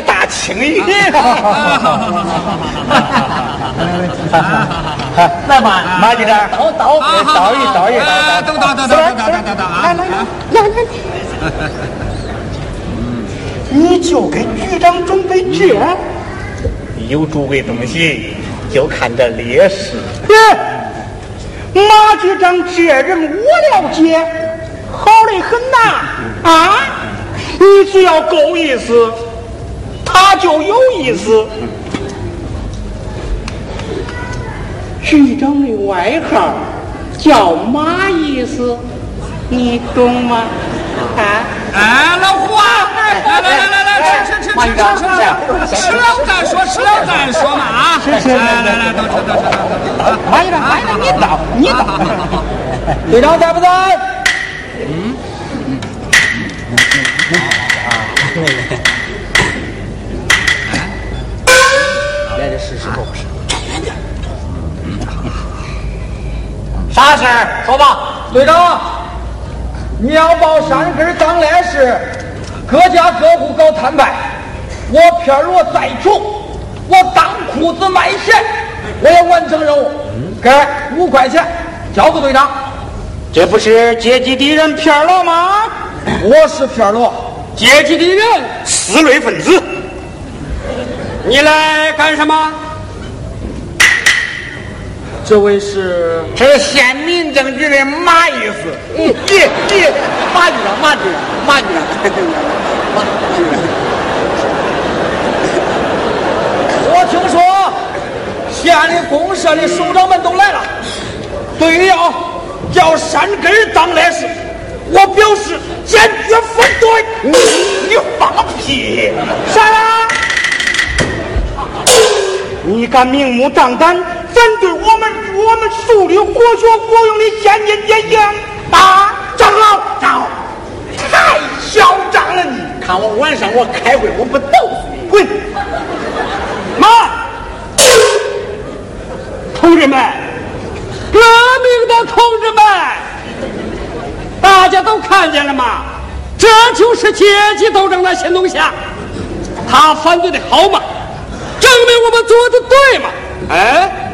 大青鱼。来吧，马局长，倒倒啊好倒一好倒一哎倒等等等等等等等等啊来来来来来，你就给局长准备这，有诸位东西，就看这烈士。马局长这人我了解，好的很呐啊！你只要够意思，他就有意思。局长的外号叫马意思，你懂吗？啊？哎，老胡啊，来来来来来，吃吃吃吃吃吃，吃了再说，吃了再说嘛啊！来来来，都吃都吃都吃啊！马局长，马局长，你倒，你倒。队长在不在？站远点。啥事儿？说吧，队长。你要报山根当烈士，各家各户搞摊派，我片罗再穷，我当裤子卖鞋，我也完成任务。给五块钱，交给队长。这不是阶级敌人片罗吗？我是片罗，阶级敌人，四类分子。你来干什么？这位是这是县民政局的马意思。嗯，你你马局长，马局长，马局长，马马局长。我听说县里公社的首长们都来了，对于要叫山根当烈士，我表示坚决反对。你放屁！啥啦？你敢明目张胆反对我们我们树立活学活用的先进典型啊？长老，长老，太嚣张了你！看我晚上我开会我不逗死你！滚！妈！同志们，革命的同志们，大家都看见了吗？这就是阶级斗争的新东西啊！他反对的好吗？证明我们做的对嘛？哎，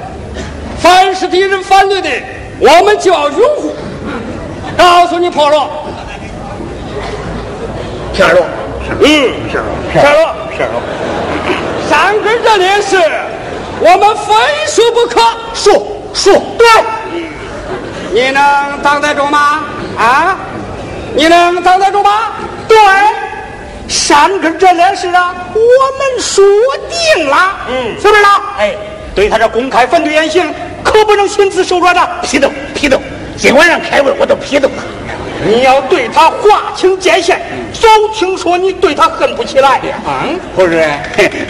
凡是敌人反对的，我们就要拥护。告诉你，破罗，片罗，嗯，片罗，片罗，片罗，山根这里是，我们非说不可。说说对，你能挡得住吗？啊，你能挡得住吗？对。山根这烈士啊，我们说定了，嗯，是不是啦？哎，对他这公开反对言行，可不能心慈手软的，批斗批斗。今晚上开会我都批斗他。你要对他划清界限，早听说你对他恨不起来呀？嗯，不是，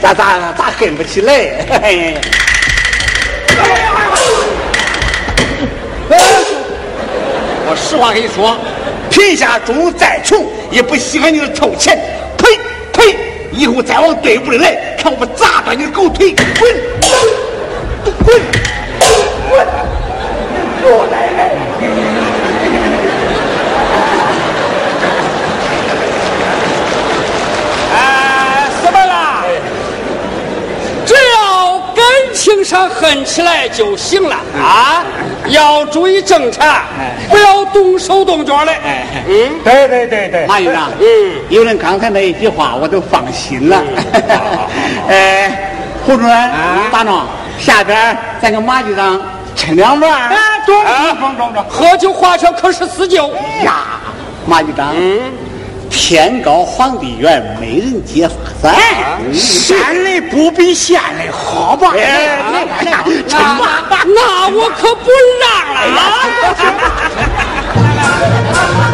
咋咋咋恨不起来？嘿 我实话跟你说，贫下中农再穷，也不稀罕你的臭钱。呸呸！以后再往队伍里来，看我不砸断你的狗腿！滚滚滚滚！我来！哎，什么啦？只要感情上恨起来就行了啊！要注意政策，不要动手动脚的。嗯，对对对对，马局长，嗯，有了刚才那一句话，我都放心了。哎，胡主任，大壮，下边咱跟马局长趁两碗。哎，中中中中，喝酒划拳可是死酒呀，马局长，天高皇帝远，没人接发咱。山里不比县里好吧？哎，那那我可不让了啊！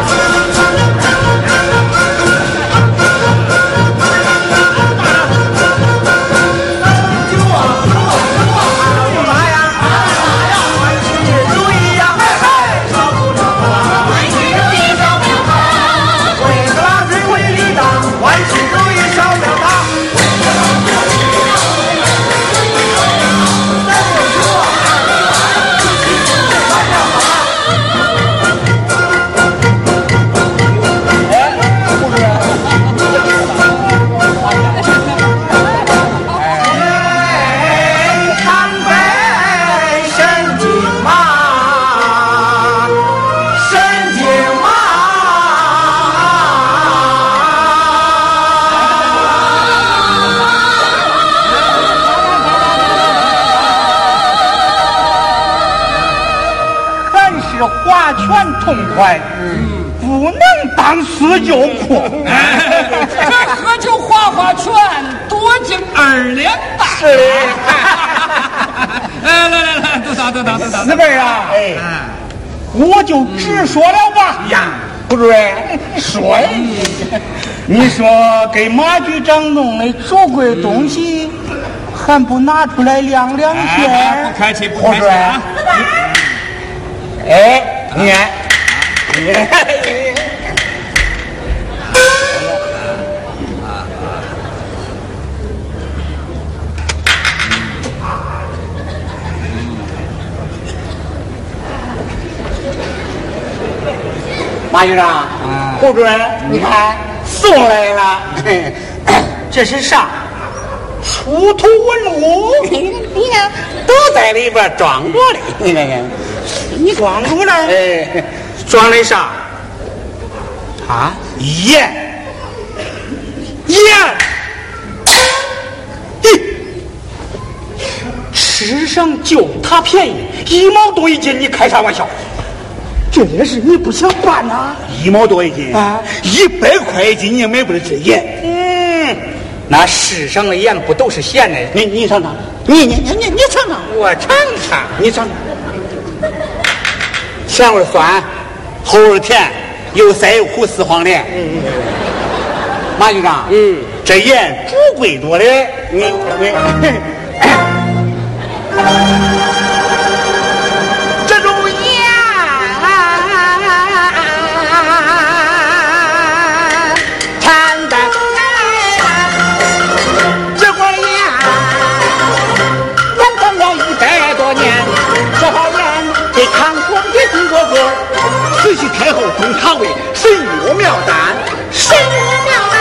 痛快，不能当时就哭。这喝酒划划拳，多敬二两半。是。来来来来，都打都打都打。四辈啊，哎，我就直说了吧。呀，不对，说。你说给马局长弄的足贵东西，还不拿出来亮亮天？不客气，不客气啊！哎，你看，你。马局长，胡主任，你看送来了，这是啥？出土文物，你看都在里边装着嘞。你看看，你装着了？哎，装的啥？啊，盐，盐，咦，吃上就它便宜，一毛多一斤，你开啥玩笑？这也是你不想办呐？一毛多一斤啊，一百块一斤你也买不了这盐。嗯，那世上的盐不都是咸的？你你尝尝，你你你你你尝尝，我尝尝，你尝尝。咸味酸，后味甜，又腮又苦，四黄连。嗯嗯。马局长，嗯，这盐主贵多的，你你。太后封他为神药妙丹，神药妙丹。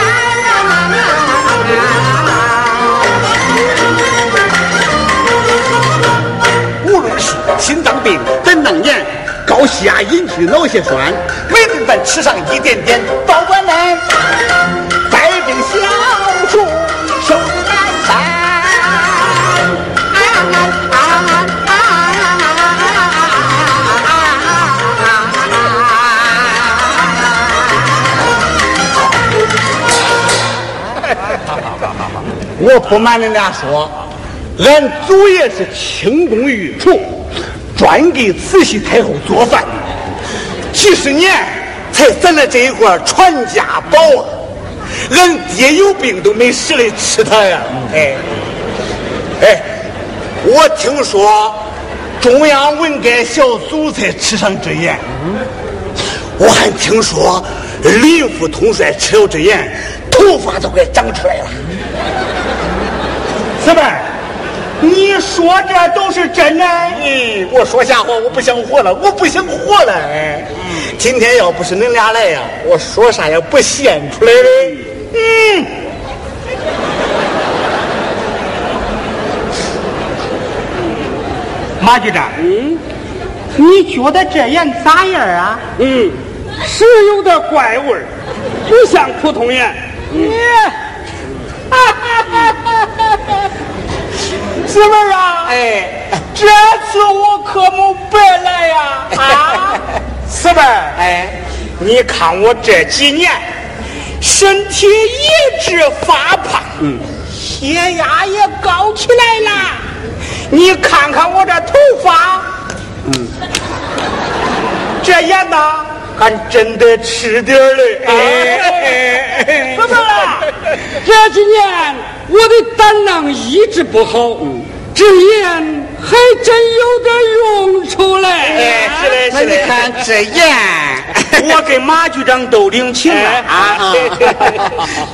无论是心脏病、怎能言、高血压引起的脑血栓，每顿饭吃上一点点，保管来，我不瞒你俩说，俺祖爷是清宫御厨，专给慈禧太后做饭，几十年才攒了这一块传家宝啊！俺爹有病都没实力吃它呀！哎，哎，我听说中央文改小组才吃上这盐，我还听说林副统帅吃了这盐，头发都快长出来了。四妹，你说这都是真的？嗯，我说瞎话，我不想活了，我不想活了。哎，今天要不是恁俩来呀，我说啥也不现出来的。嗯，马局长，嗯，你觉得这盐咋样啊？嗯，是有点怪味儿，不像普通盐。你。哈哈哈哈哈！姊妹啊，哎，这次我可没白来呀！啊，姊妹，哎，你看我这几年身体一直发胖，嗯，血压也高起来了。你看看我这头发，嗯，这眼呢？还真得吃点嘞！哎，怎么了？这几年我的胆囊一直不好，这盐还真有点用处嘞！哎，是嘞，是嘞。你看这盐，我跟马局长都领情了啊！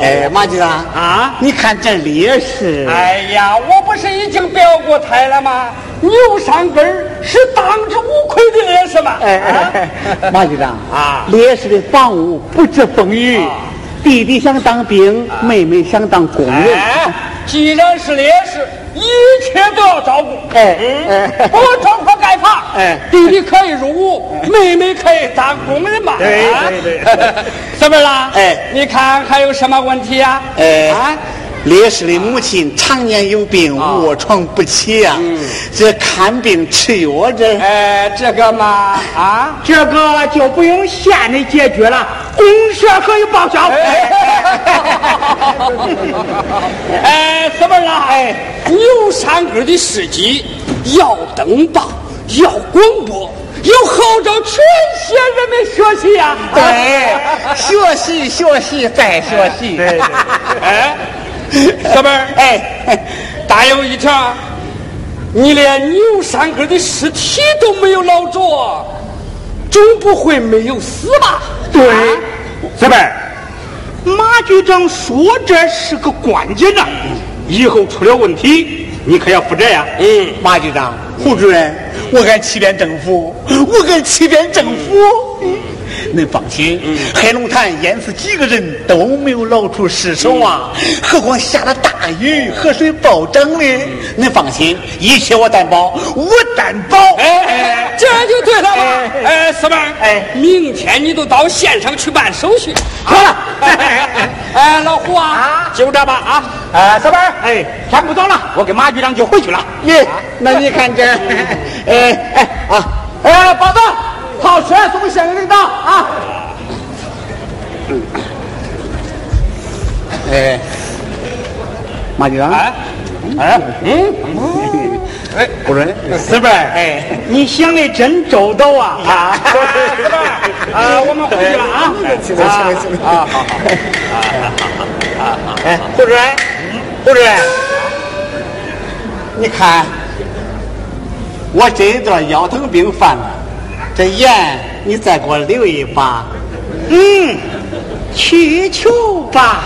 哎，马局长啊，你看这烈士。哎呀，我不是已经表过态了吗？牛山根是当之无愧的烈士嘛！哎哎，马局长啊，烈士的房屋不知风雨，弟弟想当兵，妹妹想当工人。既然是烈士，一切都要照顾。哎哎，不装破盖房。哎，弟弟可以入伍，妹妹可以当工人嘛。对对对，怎么了？哎，你看还有什么问题呀？哎啊，烈士的母亲常年有病，卧床不起呀。这看病吃药这……哎，这个嘛，啊，这个就不用县里解决了，公社可以报销。哎，什么了？哎，牛山根的事迹要登报，要广播。要号召全县人民学习呀！对，学习学习再学习。对，哎，小妹儿，哎，大有一条，你连牛山根的尸体都没有捞着，总不会没有死吧？对，小妹儿，马局长说这是个关键呐，以后出了问题，你可要负责呀。嗯，马局长，胡主任。我敢欺骗政府，我敢欺骗政府。您放心，黑龙潭淹死几个人都没有捞出尸首啊！何况下了大雨，河水暴涨的。您放心，一切我担保，我担保。哎哎，这就对了。哎，四妹哎，明天你都到县上去办手续。好了。哎，老胡啊，就这吧啊。哎，四妹哎，天不早了，我跟马局长就回去了。耶，那你看这，哎哎啊，哎，包子。好车送县领导啊！哎，马局长，哎，哎，嗯，哎，不是，四辈哎，你想的真周到啊！啊，啊，我们回去了啊！行了，行了，行了，啊，好好，啊，好好，啊，哎，胡主任，胡主任，你看，我这一段腰疼病犯了。这盐，你再给我留一把。嗯，去求吧。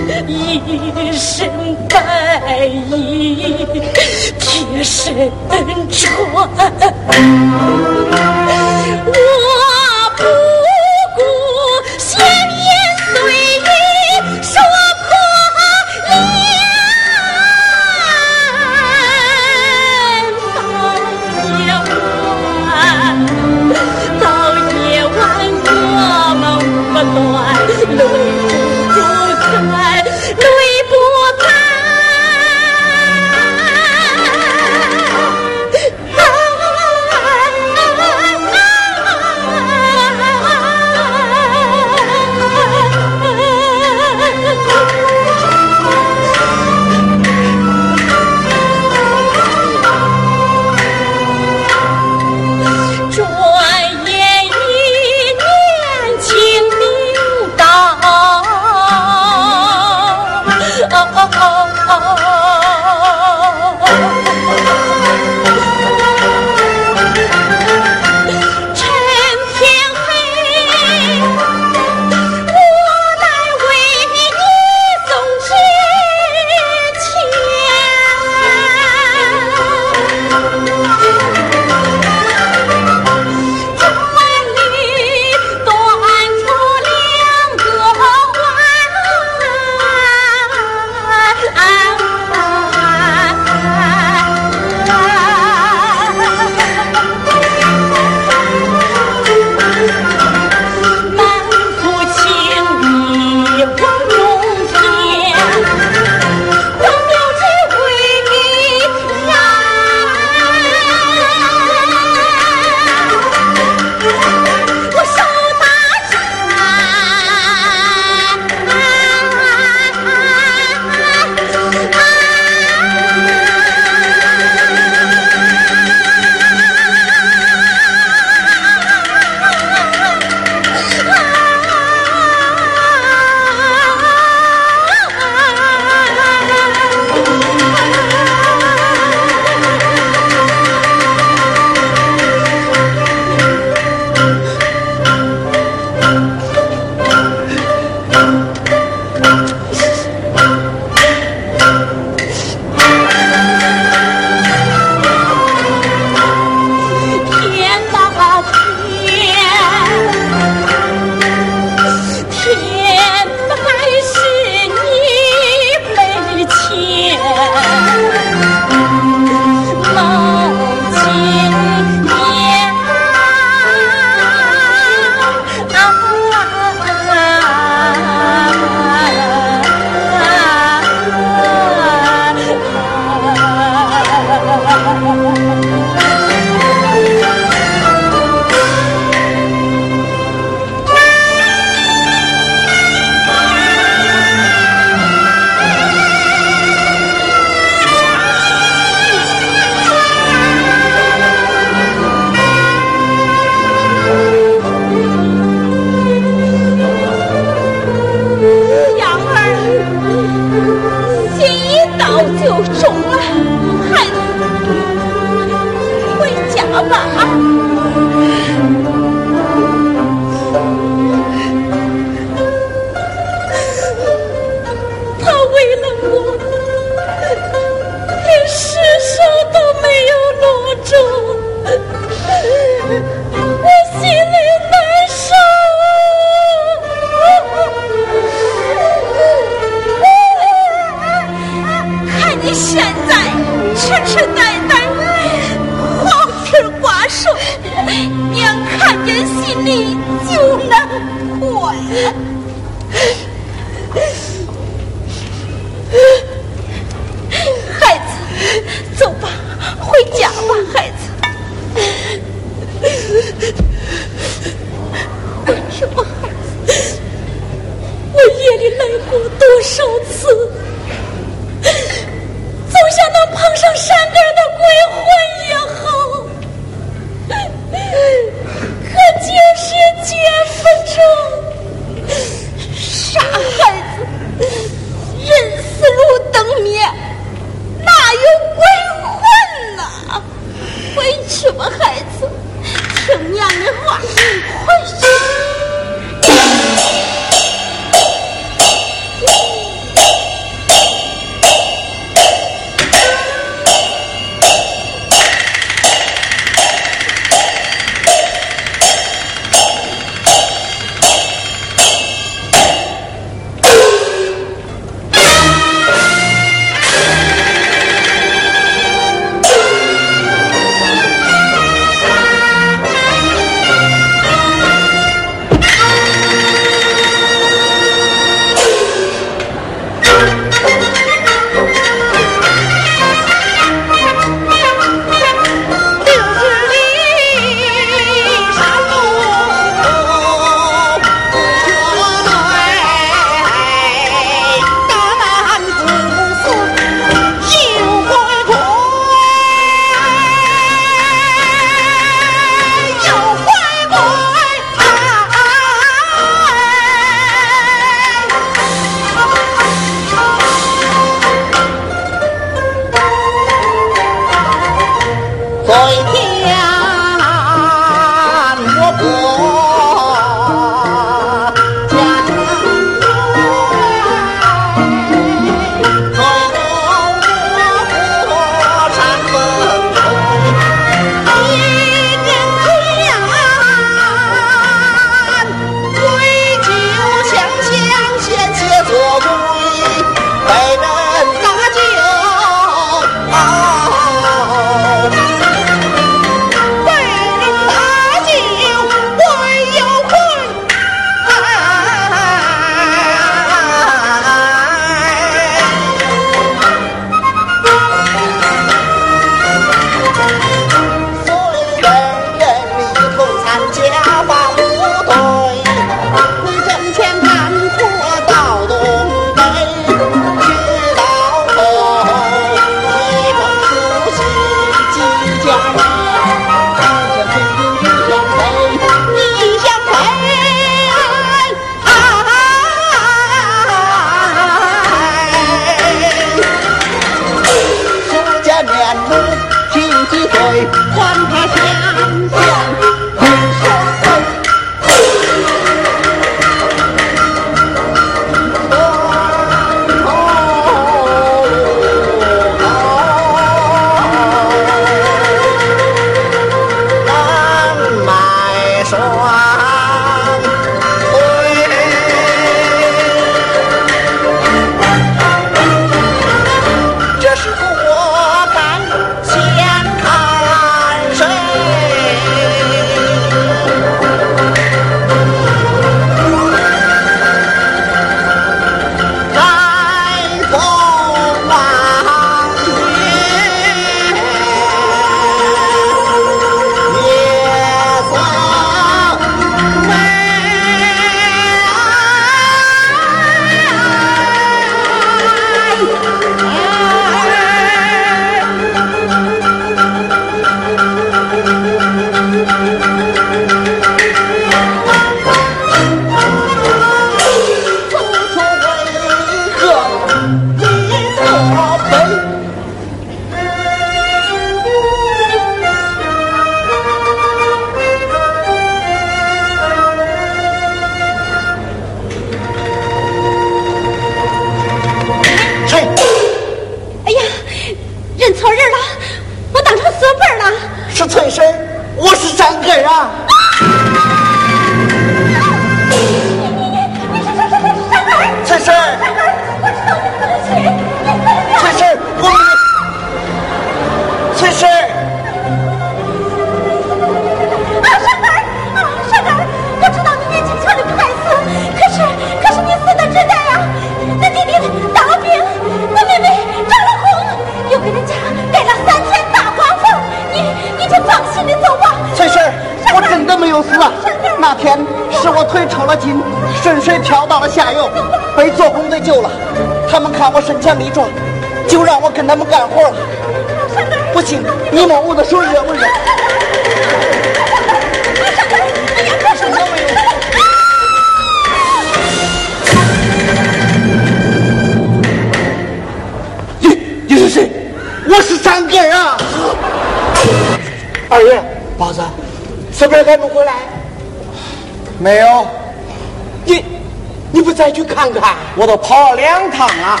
我都跑了两趟啊！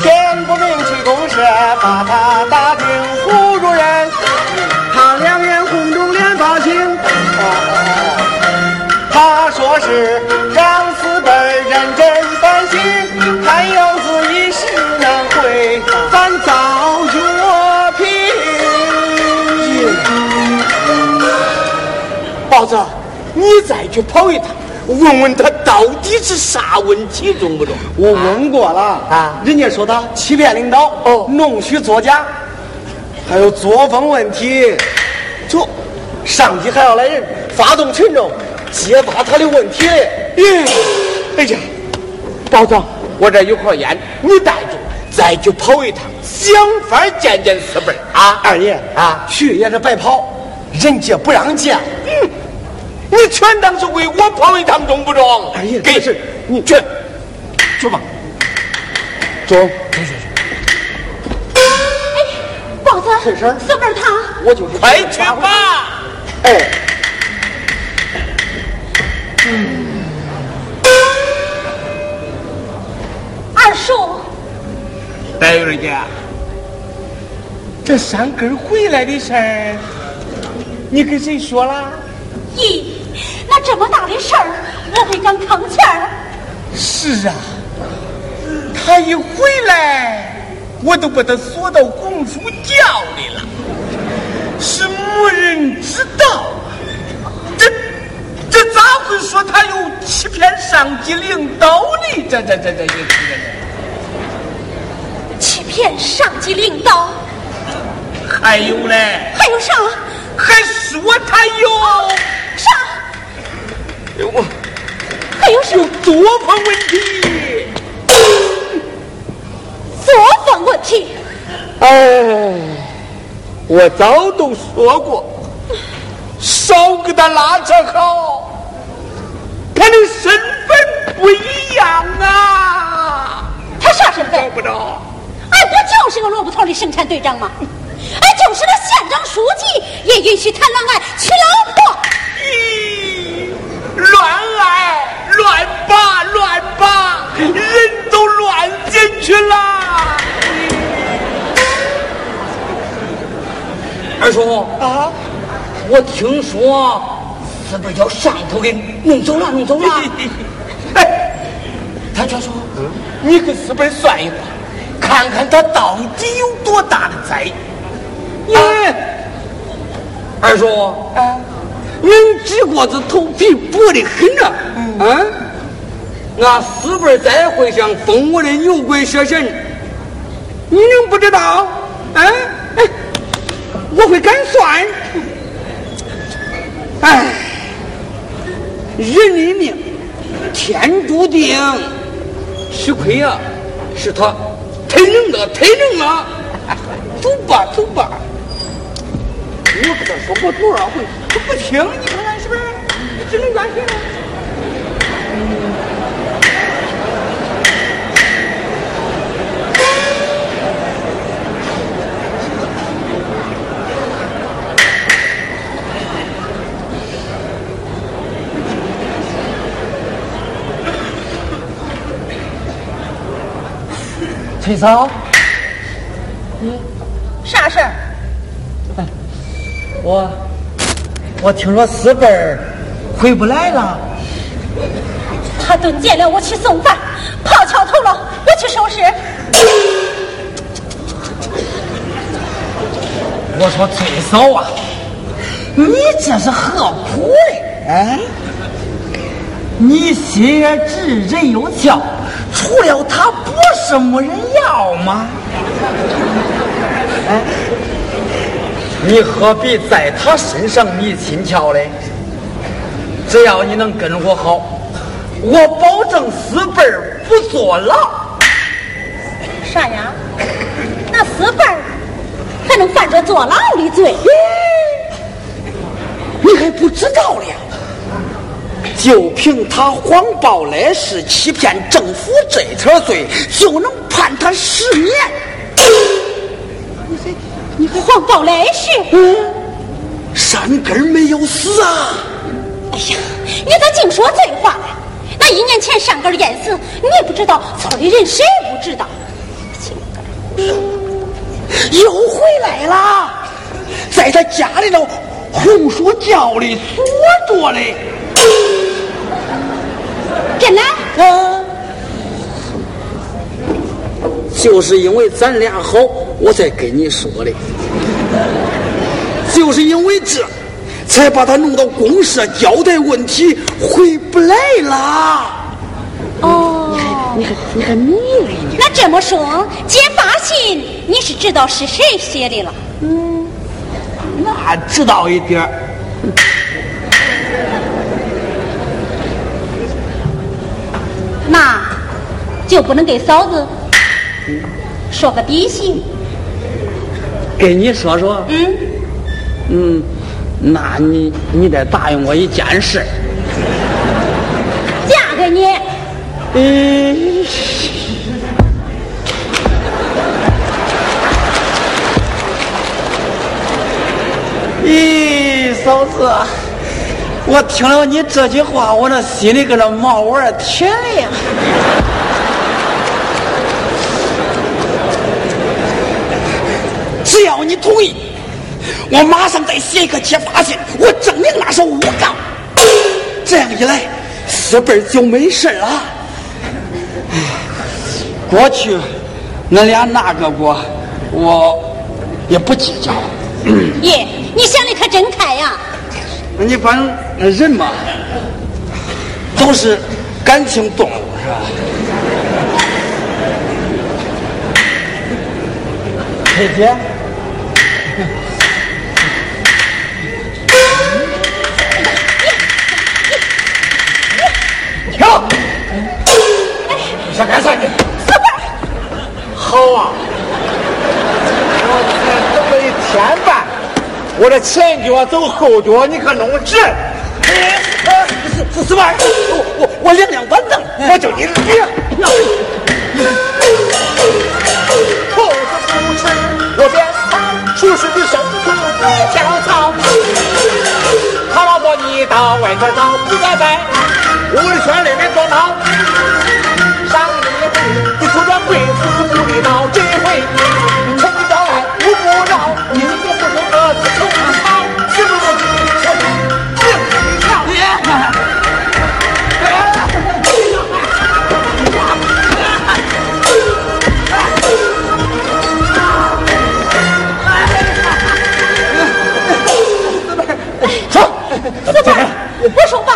天不明去公社，把他打听胡主任，他两眼红肿脸发青。他说是让四本认真担心，看样子一时难回，咱早作品。包子，你再去跑一趟，问问他到底是啥问题，中不中？我问过了。啊。人家说他欺骗领导，哦。弄虚作假，还有作风问题。错，上级还要来人发动群众揭发他的问题。咦，哎呀，包总，我这有块烟，你带着，再去跑一趟，想法见见四辈儿。啊！二爷啊。去也是白跑，人家不让见。嗯，你全当是为我跑一趟，中不中？哎呀给这是你去，去吧。走，包子，是事儿四本他，我就是快去吧。哎，二叔，戴玉姐，这三根回来的事儿，你跟谁说了？咦，那这么大的事儿，我还敢吭气儿？是啊，他一回来，我都把他锁到公主窖里了，是没人知道啊。这这咋会说他有欺骗上级领导呢？这这这这这这欺骗上级领导，还有嘞，还有啥？还说他有啥？有还有啥？有作风问题。作风问题？哎，我早都说过，少给他拉扯好，他的身份不一样啊，他啥身份找？不着。哎，不就是个萝卜头的生产队长吗？哎，就是个县长、书记也允许谈恋爱、娶老婆。咦，乱来、乱拔、乱拔，人都乱进去了。二叔，啊，我听说是不是叫上头给弄走了？弄走了？哎，他就说，你给四本算一卦，看看他到底有多大的灾。哎，二叔，啊，您这锅子头皮薄的很呐、啊！俺四辈再会想封我的牛鬼蛇神，你能不知道？啊？哎，我会敢算。哎，人的命，天注定。吃亏呀、是他太能了，太能了。走吧，走吧。我跟他说过多少回，他不听，你看看是不是？你只能怨谁呢？崔嫂，啥事儿？我我听说四辈儿回不来了，他都见了我去送饭，跑桥头了，我去收拾。我说崔嫂啊，你这是何苦嘞？啊？你心也直，人又俏，除了他不是没人要吗？哎，你何必在他身上迷心窍嘞？只要你能跟我好，我保证四辈儿不坐牢。啥呀？那四辈儿还能犯着坐牢的罪？你还不知道了？就凭他谎报来世、欺骗政府这条罪，就能判他十年。你还谎报来世？嗯，山根没有死啊！哎呀，你咋净说醉话了？那一年前山根淹死，你也不知道，村里人谁不知道？又回来了，在他家里头红薯窖里锁着嘞。真的？嗯，就是因为咱俩好，我才跟你说的。就是因为这，才把他弄到公社交代问题，回不来了。哦，你还你还你还迷了呢？那这么说，揭发信你是知道是谁写的了？嗯，那知道一点儿。那就不能给嫂子说个底细？跟你说说。嗯嗯，那你你得答应我一件事。嫁给你。嗯。咦，嫂子，我听了你这句话，我那心里跟那毛丸甜呀。只要你同意，我马上再写一个揭发信，我证明那是诬告。这样一来，四辈就没事了。过去，恁俩那个过，我也不计较。爷，你想的可真开呀！你反正人嘛，都是感情动物，是吧？姐姐，想干啥你？好啊！我天等了一天半，我这前脚走后脚，你可弄直。四四万，我我我两两板凳，我叫你脸。兔子不吃窝边草，出世的生土不跳槽。他老婆你到外头找，不该在屋里圈里面装闹。道，这回趁你招来我不饶，你这个不是个子臭草，是。不是。我命你跳？说，四辈儿，我说吧，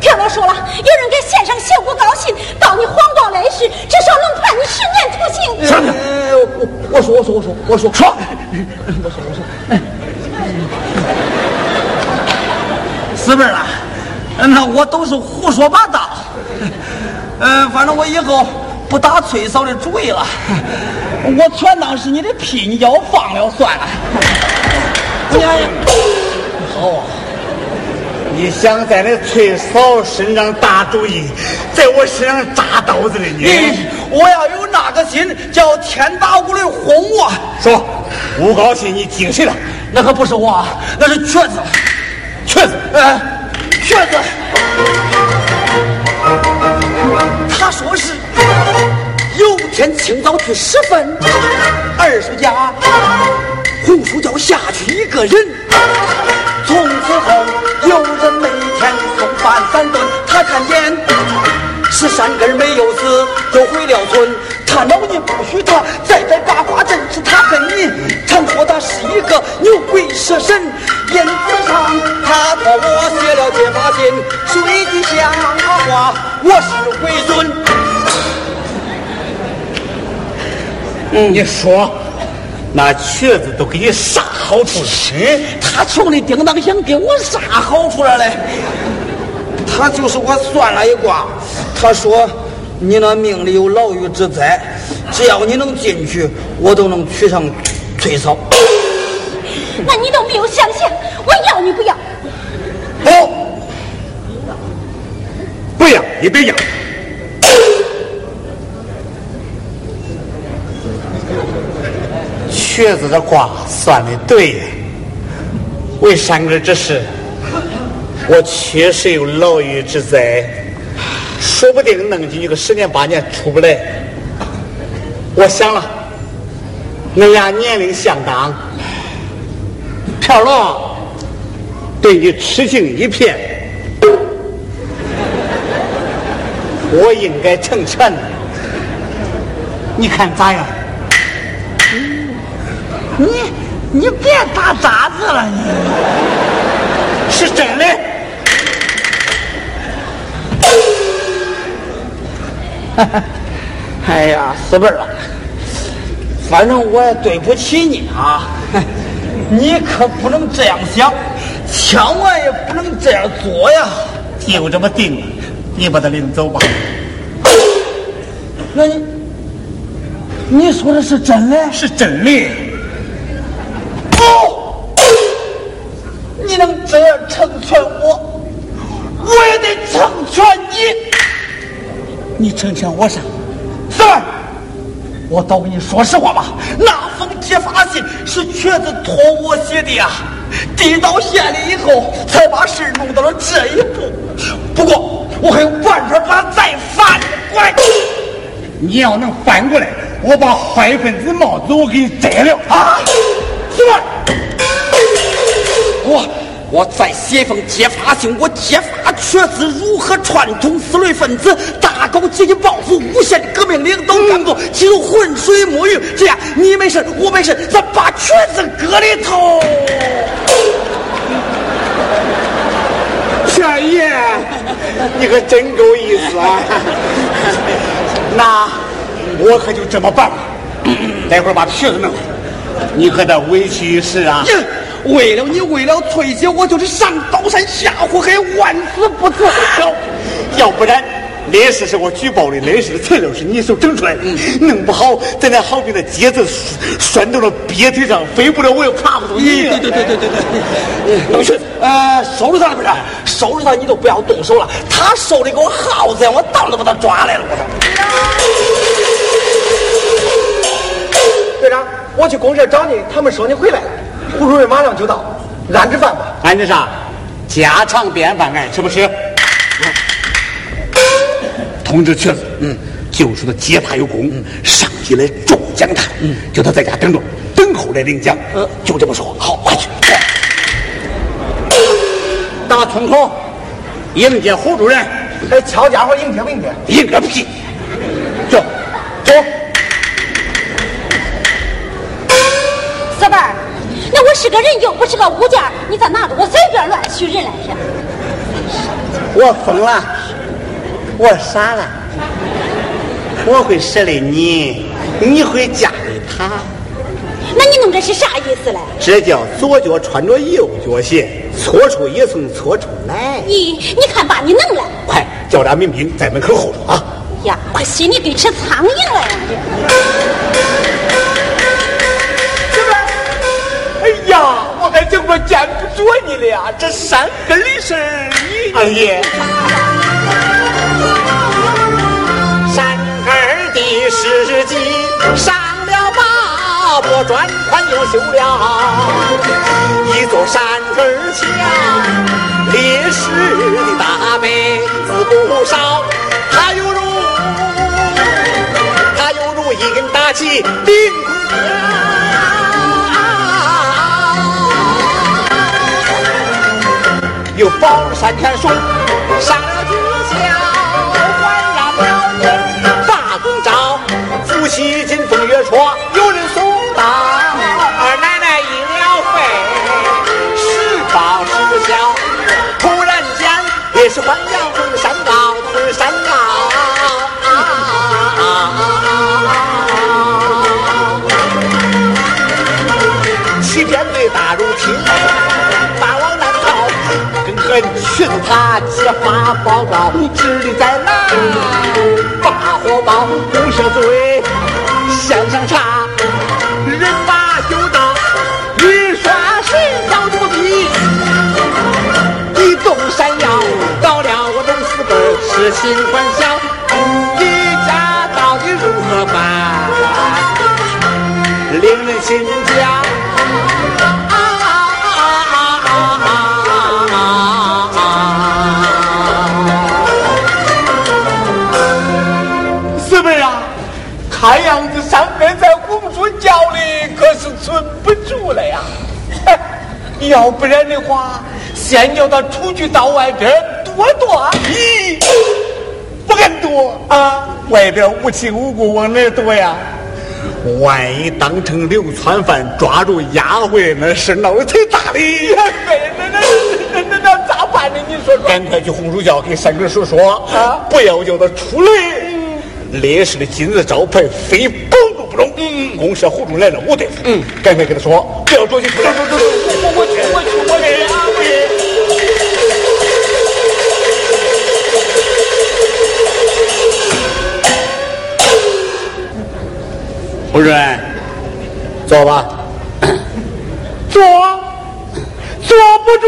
天老说了，有人给县上写诬告信，告你谎报来世，至少能判你十年徒刑。呃，我我说我说我说我说说，我说我说，四妹啊，那我都是胡说八道。嗯，反正我以后不打崔嫂的主意了，我全当是你的屁，你叫我放了算了。你看，好啊！你想在那崔嫂身上打主意，在我身上扎刀子的你？我要有那个心，叫天打五雷轰我。说，诬告信你听谁了？那可不是我，那是瘸子。瘸子，哎，瘸子，他说是有天清早去拾粪，二叔家红薯窖下去一个人，从此后有人每天送饭三顿，他看见是山根没有死，就回了村。他恼你不许他再在八卦阵，是他恨你，常说他是一个牛鬼蛇神。因此上，他托我写了揭发信，说一句瞎话，我是鬼尊。嗯，你说，那瘸子都给你啥好处了？他穷的叮当，响给我啥好处了嘞？他就是我算了一卦，他说你那命里有牢狱之灾，只要你能进去，我都能娶上崔嫂。那你都没有想想，我要你不要？不，不要，你别要。瘸子的卦算的对，为山根之事，我确实有牢狱之灾，说不定弄进去个十年八年出不来。我想了，恁俩年龄相当，飘罗对你痴情一片，我应该成全。你看咋样？你你别打杂子了，你是真的。哎呀，死辈了，反正我也对不起你啊！你可不能这样想，千万也不能这样做呀！就这么定了，你把他领走吧。那你你说的是真的？是真的。你成全我啥？四儿，我倒跟你说实话吧，那封揭发信是瘸子托我写的呀，递到县里以后，才把事弄到了这一步。不过我还有办法把他再翻过来。你要能翻过来，我把坏分子帽子我给你摘了啊！四儿，我我再写封揭发信，我揭发瘸子如何串通四类分子，大搞阶级报复，诬陷革命领导干部，企图浑水摸鱼。这样你没事，我没事，咱把瘸子搁里头。全爷，你可真够意思啊！那我可就这么办了，待会儿把瘸子弄来，你可得委屈一时啊！为了你，为了翠姐，我就是上刀山下火海，万死不辞。要不然，烈士是我举报的，烈士的材料是你手整出来的，弄不好咱那好比那疖子拴到了鳖腿上，飞不了，我又爬不动你。对对对对对对，弄去，呃，收拾他了不是？收拾他，你都不要动手了。他收的跟我耗子我当都把他抓来了。我操！队长，我去公社找你，他们说你回来了，胡主任马上就到，安置饭吧。安置啥？家常便饭，爱吃不吃？通知瘸子，嗯，就说他接他有功，上级来重奖他，嗯，叫他在家等着，等候来领奖。嗯，就这么说。好，快去。到村口迎接胡主任。哎，敲家伙迎接不迎接？迎个屁！走，走。我是个人，又不是个物件，你咋拿着我随便乱许人来着？我疯了，我傻了，我会舍了你，你会嫁给他。那你弄这是啥意思嘞？这叫左脚穿着右脚鞋，搓出也从搓出来。咦，你看把你弄了！快叫俩民兵在门口候着啊！呀，我心里跟吃苍蝇了呀！呀，我还怎么见不着你了呀！这山根的事儿，你二爷，山根的事迹上了马坡，砖款又修了一座山根墙，烈士的大碑字不少，他犹如他犹如一根大旗顶空有宝山天书，上了军校，环绕表演大公招，夫妻金风月戳，有人送到，二奶奶医疗费，是报是销。突然间，也是欢大如亲。瘸子他揭发报告，智力在哪？把火报，公社罪，向上查，人把酒倒，雨刷石扫肚皮，地动山摇，到了我董四本，痴心欢笑，一家到底如何办？令人心焦。要不然的话，先叫他出去到外边躲躲。咦，不敢躲啊！外边无亲无故，往哪躲呀？万一当成流窜犯抓住押回来，那事闹得忒大的。那那那那那咋办呢？你说说。赶快去红薯窖给三哥说说啊，不要叫他出来。烈士的金字招牌非不中。嗯，公社胡主来了，我对付。嗯，赶快跟他说，不要着急。走走走走，我我去我去我去啊！我胡主任，坐吧。坐，坐不住。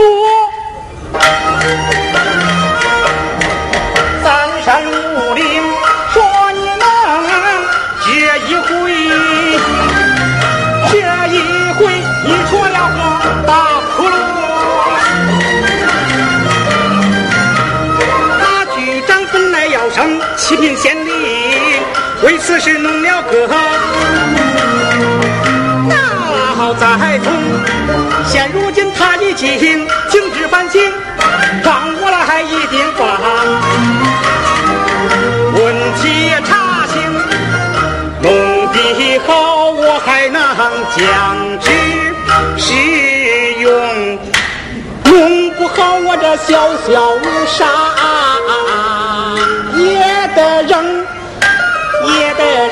七品县令，为此事弄了个脑栽葱。现如今他已经停止反省，让我来一定帮。问题查清，弄得好，我还能将之使用；弄不好，我这小小沙也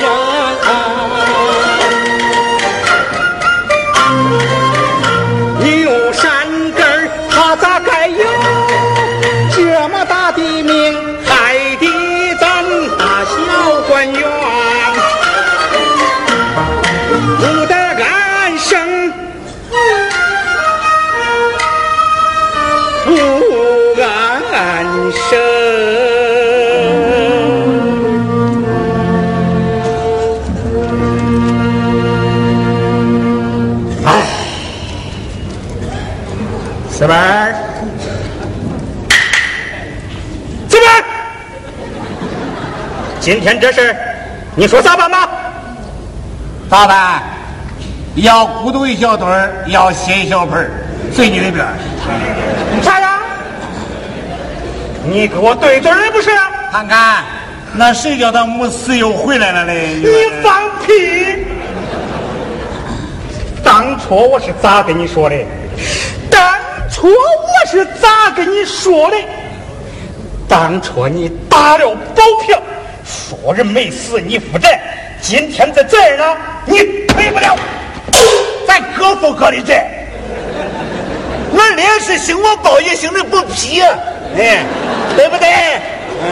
四妹儿，四妹儿，今天这事你说咋办吧？咋办？要咕嘟一小堆儿，要歇一小盆儿，随你的便儿。啥呀？你给我对嘴儿不是？看看，那谁叫他没死又回来了嘞？你放屁！当初我是咋跟你说的？当初我是咋跟你说的？当初你打了保票，说人没死，你负债。今天在这儿呢，你赔不了，咱各付各的债。俺烈士兴我报也兴的不批，哎，对不对？嗯。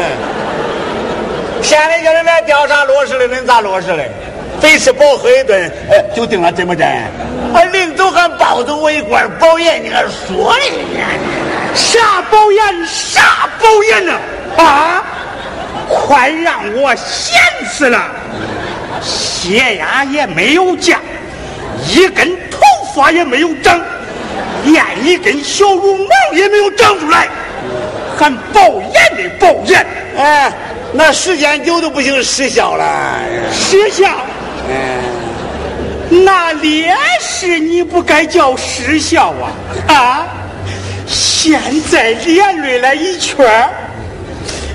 现在叫人来调查落实了，恁咋落实嘞？非吃饱喝一顿，哎，就定了真不真？啊，临走还抱着我一罐包烟，你还说呢？啥包烟？啥包烟呢？啊！快让我闲死了！血压也没有降，一根头发也没有长，连一根小绒毛也没有长出来，还包烟的包烟！哎，那时间久都不行，失效了。失效？哎，那烈士你不该叫失效啊！啊！现在连累了一圈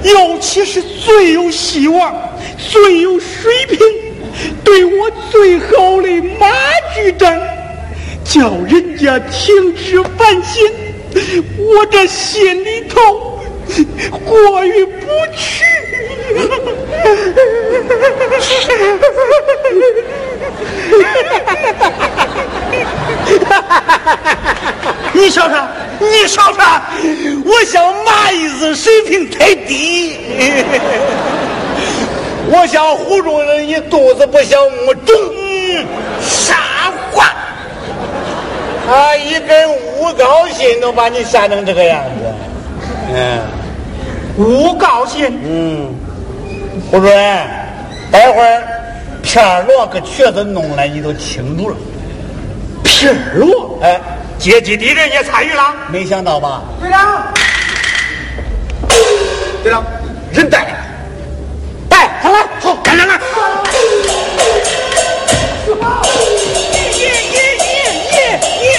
尤其是最有希望、最有水平、对我最好的马局长，叫人家停止反省，我这心里头过意不去。你瞧瞧，你瞧瞧，我 我想马意思水平太低。我想胡主任你肚子不小么肿。傻瓜！他一根诬告信都把你吓成这个样子。嗯，诬告信。嗯，胡主任，待会儿片罗给瘸子弄来，你都清楚了。片罗，哎，阶级敌人也参与了。没想到吧？队长，队长，人带来了，带上来，好，来来来。耶耶耶耶耶！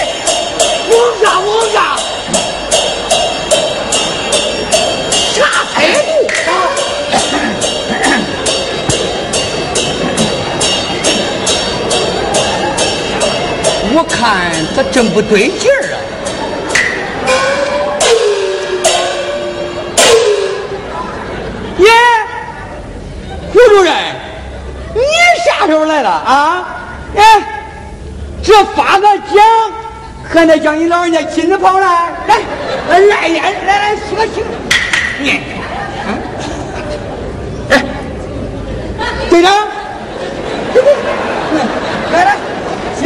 我干我干！我看他真不对劲儿啊！耶，胡主任，你啥时候来了啊？哎，这发个奖，还得叫你老人家亲自跑来，来，来来来来来，洗个洗。你，嗯，哎，队长，来来，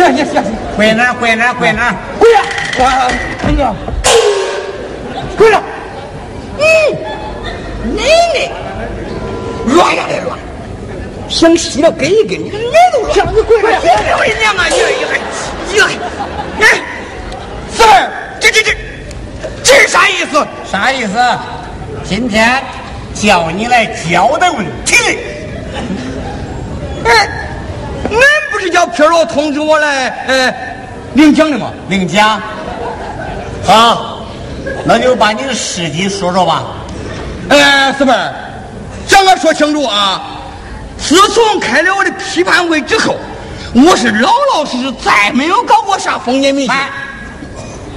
行行行行。跪那儿跪那儿跪那儿？跪着，啊，哎呀，跪了，嗯，奶奶，乱呀来乱，想洗了给一给，你个奶都乱，你跪了，我的娘啊！呀呀呀！哎，四儿，这这这，这是啥意思？啥意思？今天叫你来交代问题的。哎，俺不是叫皮罗通知我来，呃，领奖的吗？领奖。好，那就把你的事迹说说吧。哎，四妹儿，让我说清楚啊！自从开了我的批判会之后，我是老老实实，再没有搞过啥封建迷信。哎，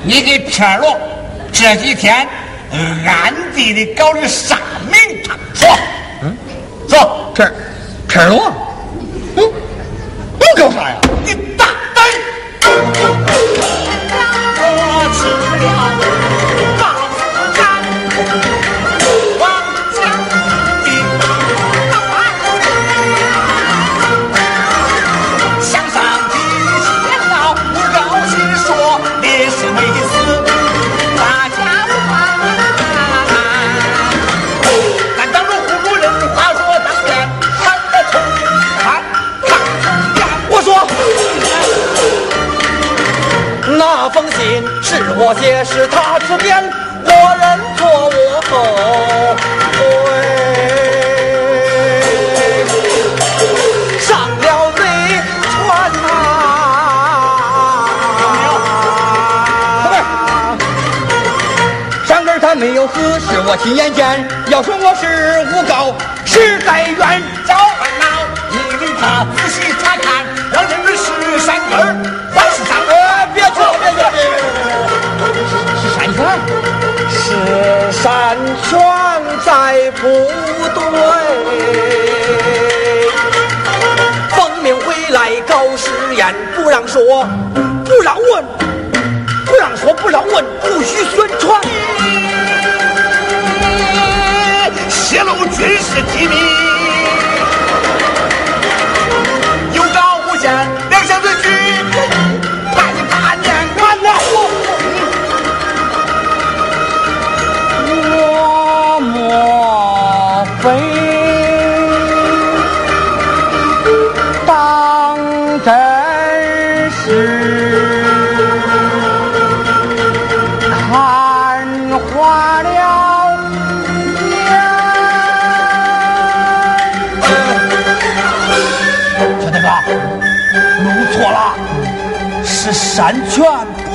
你给片罗这几天暗地里搞的啥名堂？说，嗯，说，这这儿了，嗯，我搞啥呀？你大胆！我写，是他自编，我认错我后悔。上了贼船呐、山根他没有死，是我亲眼见。要说我是诬告，实在冤。说，不让问，不让说，不让问，不许宣传。泄露军事机密，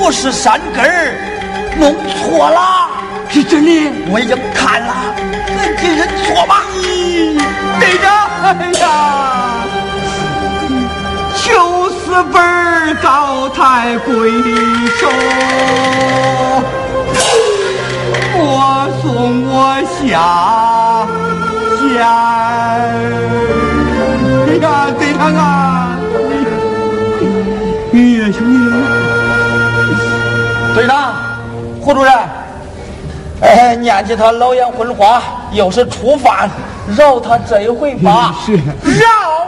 不是山根儿，弄错了。是真的。我已经看了，那你认错吧。队长，哎呀，求死本儿高抬贵手，我送我下线。哎呀，队长啊，胡主任，哎，念及他老眼昏花，又是初犯，饶他这一回吧。是饶，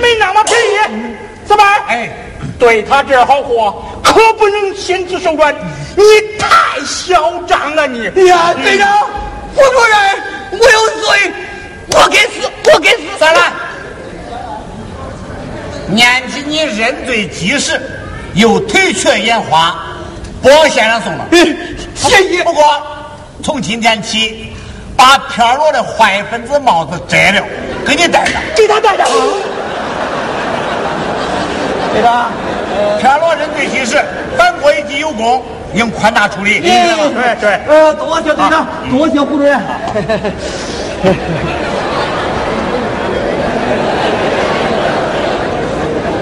没那么便宜。怎么？哎，对他这好货，可不能心慈手软。你太嚣张了，你！呀，队长，胡主任，我有罪，我该死，我该死！算了，念及你认罪及时，又腿瘸眼花，不往县上送了。谢谢。不过从今天起，把片罗的坏分子帽子摘了，给你戴上。给他戴上。队长，片罗认罪及时，反国一级有功，应宽大处理。对对，呃，多谢队长，多谢胡主任。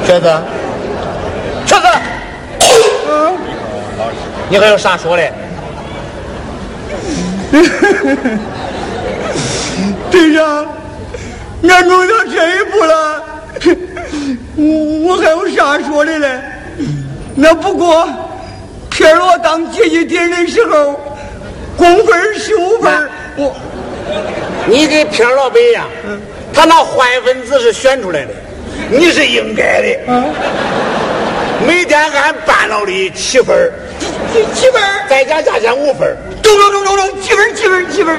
瘸子，瘸子，嗯，你还有啥说的？队长，俺弄到这一步了，我我还有啥说的嘞？那不过，片罗当阶级敌人的时候，工分十五分，我你跟片老不一样，他那坏分子是选出来的，你是应该的。每天按半老的七分儿，几分？再加价钱五分儿。中中中中中，几分几分几分？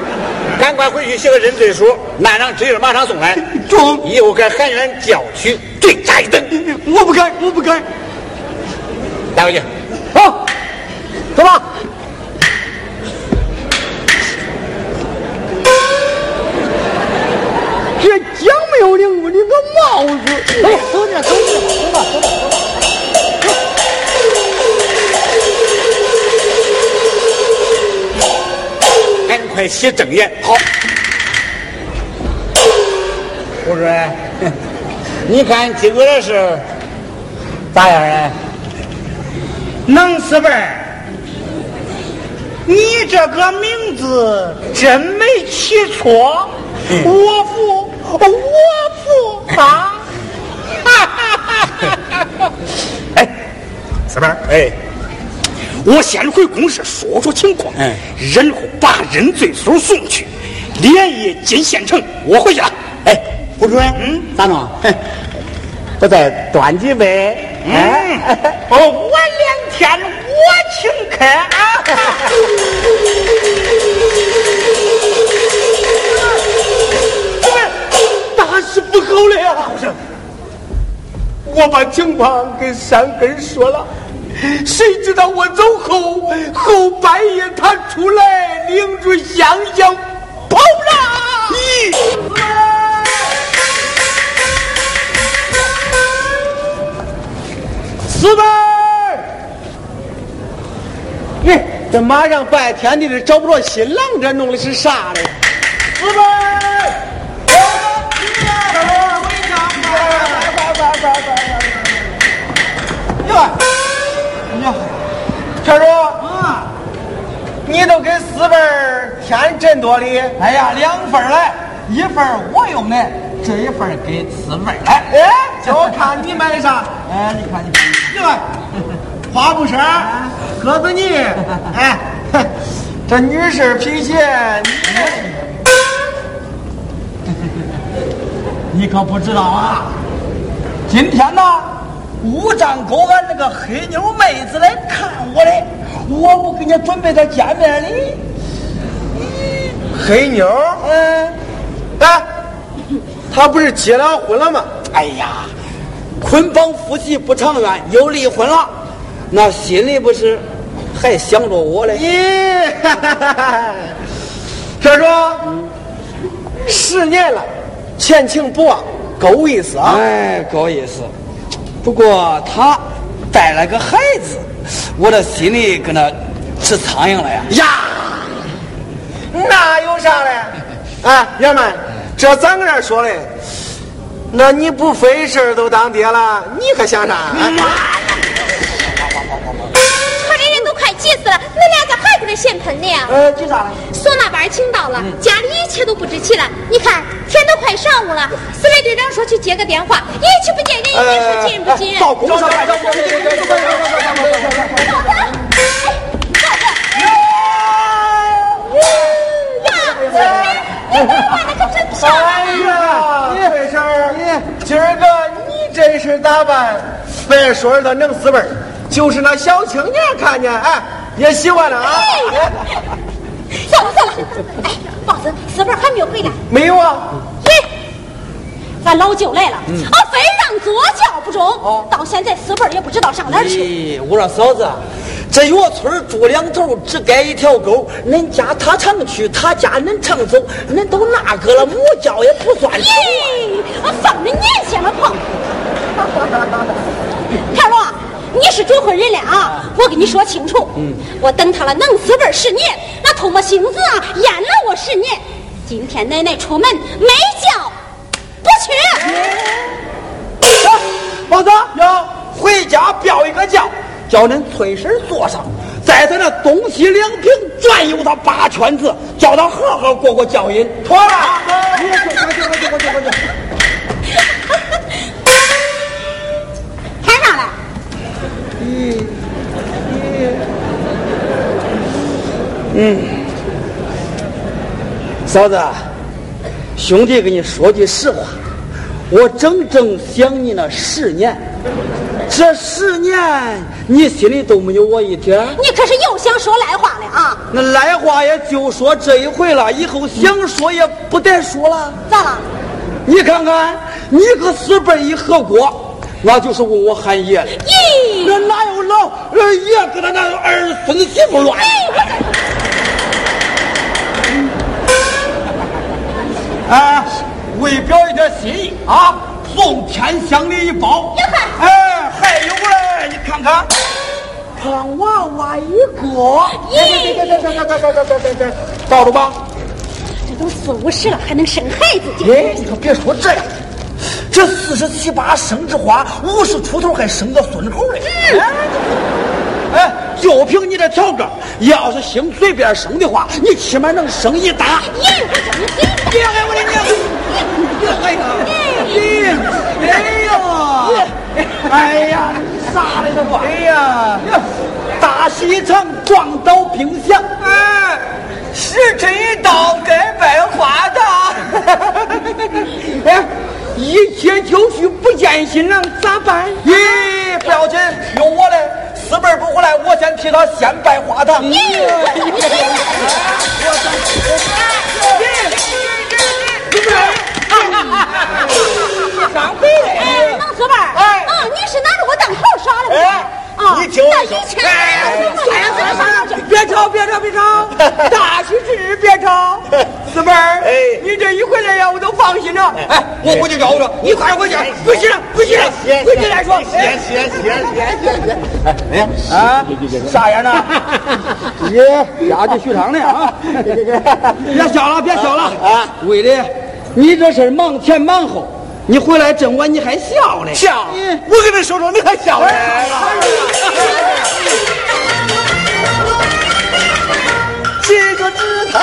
赶快回去写个认罪书，按上纸印马上送来。中，以后给韩元叫去对扎一顿。我不敢，我不敢。带回去。好，走吧。这奖没有领过领个帽子。哎，走着走着，走吧走吧走吧。写正言。好。胡主任，你看今个的事咋样啊？能四辈儿，你这个名字真没起错，我服，我服啊！哎，四妹儿，哎，我先回公社说说情况，嗯然后把认罪书送去，连夜进县城。我回去了。哎，胡主任，嗯，咋弄？我再端几杯。嗯，哦，我两天我请客啊！大事不好了呀！我把情况跟山根说了，谁知道我走后，后半夜他出来领着香香跑了。咦！四咦，这马上拜天地的找不着新郎，这弄的是啥嘞？四辈儿，哟，哟，陈叔，啊，你都给四份儿添真多礼？哎呀，两份儿嘞，一份儿我用的，这一份儿给四份儿来。哎，就看你买的啥？哎，你看你看，哟，花布衫，鸽子呢？哎，这女士皮鞋，你，你可不知道啊！今天呐，五丈沟俺那个黑妞妹子来看我嘞，我不给你准备点见面礼。黑妞？嗯，哎，她不是结了婚了吗？哎呀，捆绑夫妻不长远，又离婚了，那心里不是还想着我嘞？咦，哈哈哈哈这说，十年了，前情不忘，够意思啊！哎，够意思。不过他带了个孩子，我的心里跟那吃苍蝇了呀。呀，那有啥嘞？哎，爷们，这咱搁这说嘞，那你不费事儿都当爹了，你还想啥？啊我这人都快急死了，那两个孩子的嫌喷的呀！呃，急啥了？唢呐班请到了，家里一切都不值钱了。你看天都快上午了，四位队长说去接个电话，一去不见人，一见说进人不进人。到公社来，到公社哎扮的可真漂亮。哎呀，翠婶儿，今儿个你这身打扮，别说是他能死辈儿，就是那小青年看见，哎，也喜欢了啊。算了算了，哎，包子，四辈还没有回来。没有啊？嘿，咱老舅来了，啊，非让左教不中，到现在四辈也不知道上哪儿去。咦，我说嫂子，这药村住两头，只隔一条沟。恁家他常去，他家恁常走，恁都那个了，母教也不算熟。咦，我放着年轻了碰。你是准婚人了啊！我跟你说清楚，我等他了能死辈十年，那唾沫星子啊淹了我十年。今天奶奶出门没叫不去。王子要回家标一个叫，叫恁崔婶坐上，在他那东西两平转悠他八圈子，叫他好好过过教瘾。妥了，你快快去快去快去快去！嫂子，兄弟跟你说句实话，我整整想你那十年，这十年你心里都没有我一点。你可是又想说赖话了啊？那赖话也就说这一回了，以后想说也不得说了。咋了？你看看，你个四辈一合锅，那就是问我喊爷了。咦，那哪有老呃爷跟他那儿孙子媳妇乱？哎，为表一点心意啊，送天香礼一包。哎，还有嘞，你看看，胖娃娃一个。咦别别别别别别别别别别，抱着吧。这都四五十了，还能生孩子？哎，你可别说这样，这四十七八生枝花，五十出头还生个孙猴嘞。哎，就凭你这条个，要是兴随便生的话，你起码能生一打。咦，我我的娘！哎呀！哎呀！哎呀！啥来着吧？哎呀！大喜一场，撞倒冰箱。哎，时辰一到，该拜花的。哎，一切就绪，不见新郎咋办？咦，不要紧，有我嘞。四辈不回来，我先替他先拜花堂。咦，你，你你谁？上回哎，能四辈儿，哎啊，你是拿着我当头耍了不是？哎啊，你听我那说哎，算了算了算了，别吵，别吵，别吵！大喜之日别吵。四妹儿，哎，你这一回来呀，我都放心了。哎，我回去找我说，你快点回去，不行了，回去了，回去再说。歇歇歇歇歇歇。哎呀，啊，啥样呢？你家去续堂呢啊！别笑了，别笑了啊！为了你这事儿忙前忙后，你回来这么晚你还笑呢？笑！我跟你说说，你还笑呢？记住指头。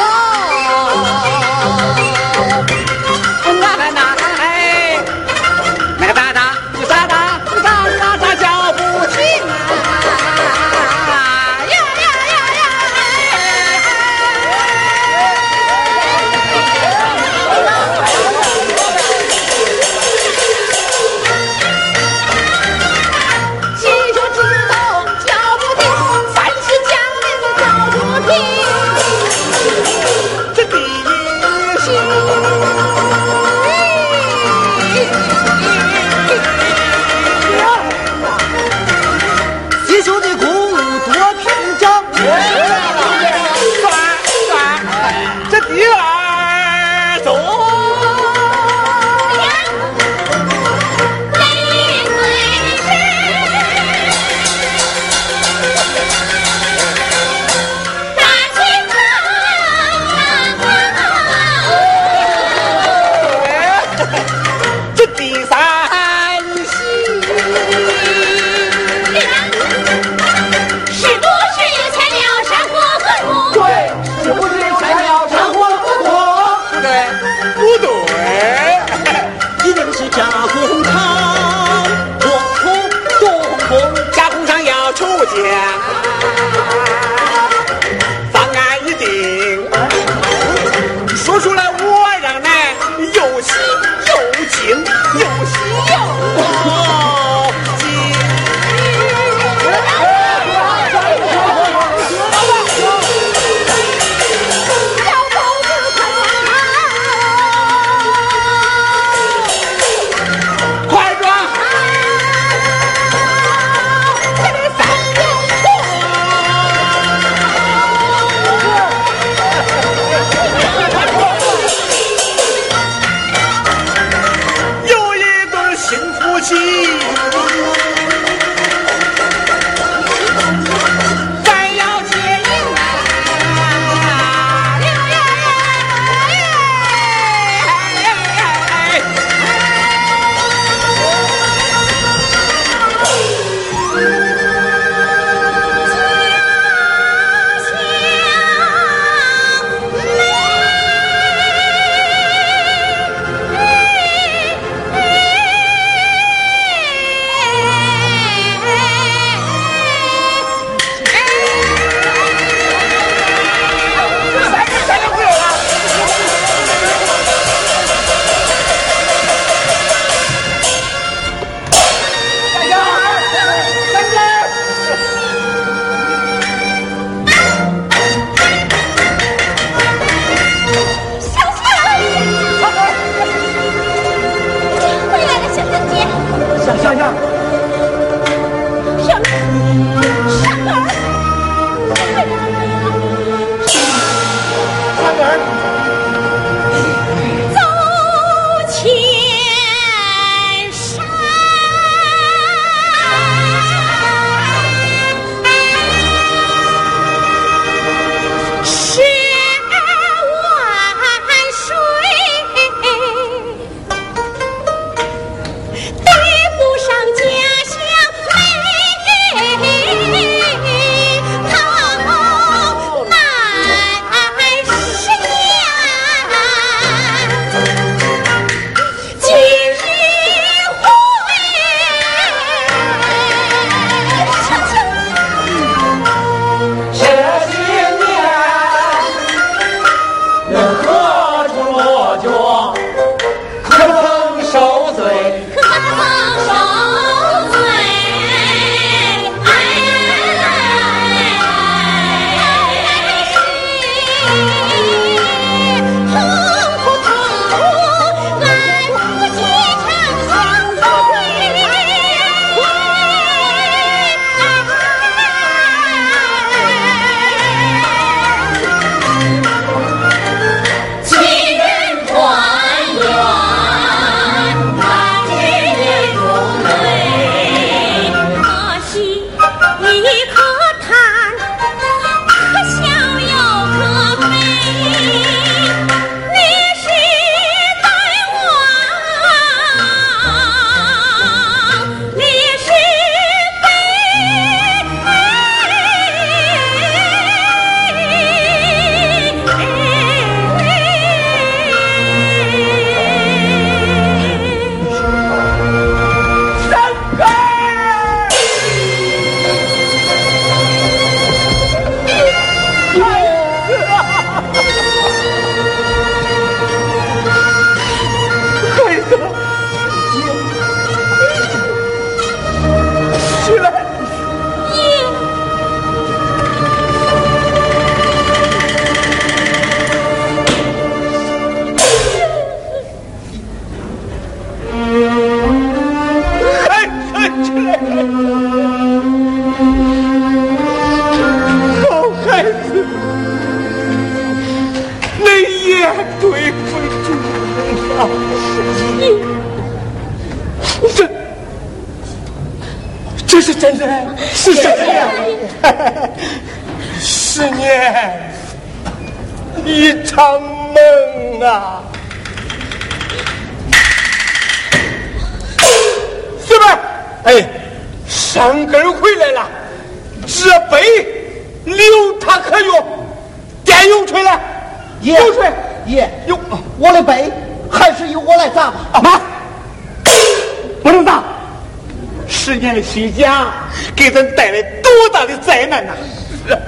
十年的虚假给咱带来多大的灾难呐！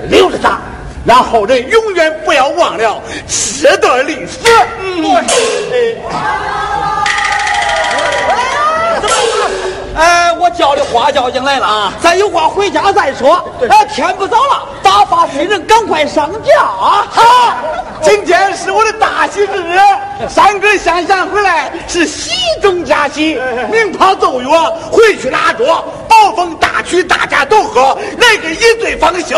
留着他，让后人永远不要忘了这段历史。嗯，哎，我叫的花叫进来了啊！咱有话回家再说。哎，天不早了，打发新人赶快上轿啊！好，今天是我的大喜之日，三哥香香回来是喜中加喜，鸣炮奏乐，回去拉桌，暴风大曲大家都喝，来个一醉方休。